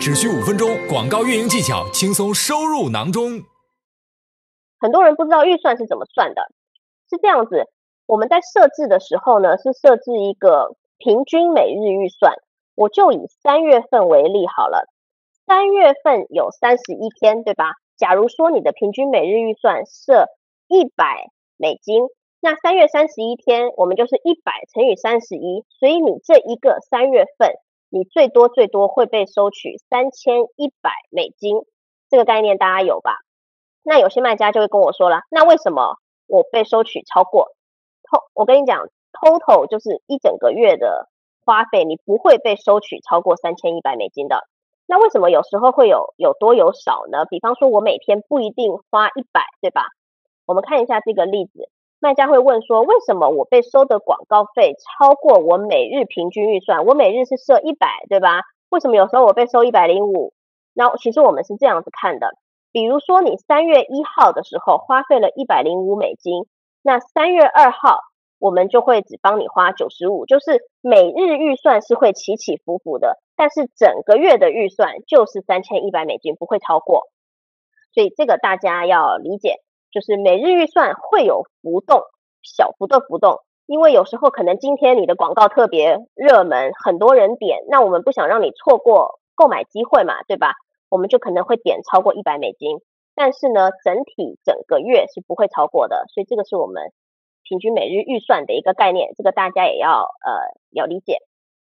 只需五分钟，广告运营技巧轻松收入囊中。很多人不知道预算是怎么算的，是这样子，我们在设置的时候呢，是设置一个平均每日预算。我就以三月份为例好了，三月份有三十一天，对吧？假如说你的平均每日预算设一百美金，那三月三十一天，我们就是一百乘以三十一，所以你这一个三月份，你最多最多会被收取三千一百美金，这个概念大家有吧？那有些卖家就会跟我说了，那为什么我被收取超过？偷我跟你讲，total 就是一整个月的花费，你不会被收取超过三千一百美金的。那为什么有时候会有有多有少呢？比方说，我每天不一定花一百，对吧？我们看一下这个例子，卖家会问说，为什么我被收的广告费超过我每日平均预算？我每日是设一百，对吧？为什么有时候我被收一百零五？那其实我们是这样子看的。比如说，你三月一号的时候花费了一百零五美金，那三月二号我们就会只帮你花九十五，就是每日预算是会起起伏伏的，但是整个月的预算就是三千一百美金，不会超过。所以这个大家要理解，就是每日预算会有浮动，小幅的浮动，因为有时候可能今天你的广告特别热门，很多人点，那我们不想让你错过购买机会嘛，对吧？我们就可能会点超过一百美金，但是呢，整体整个月是不会超过的，所以这个是我们平均每日预算的一个概念，这个大家也要呃要理解。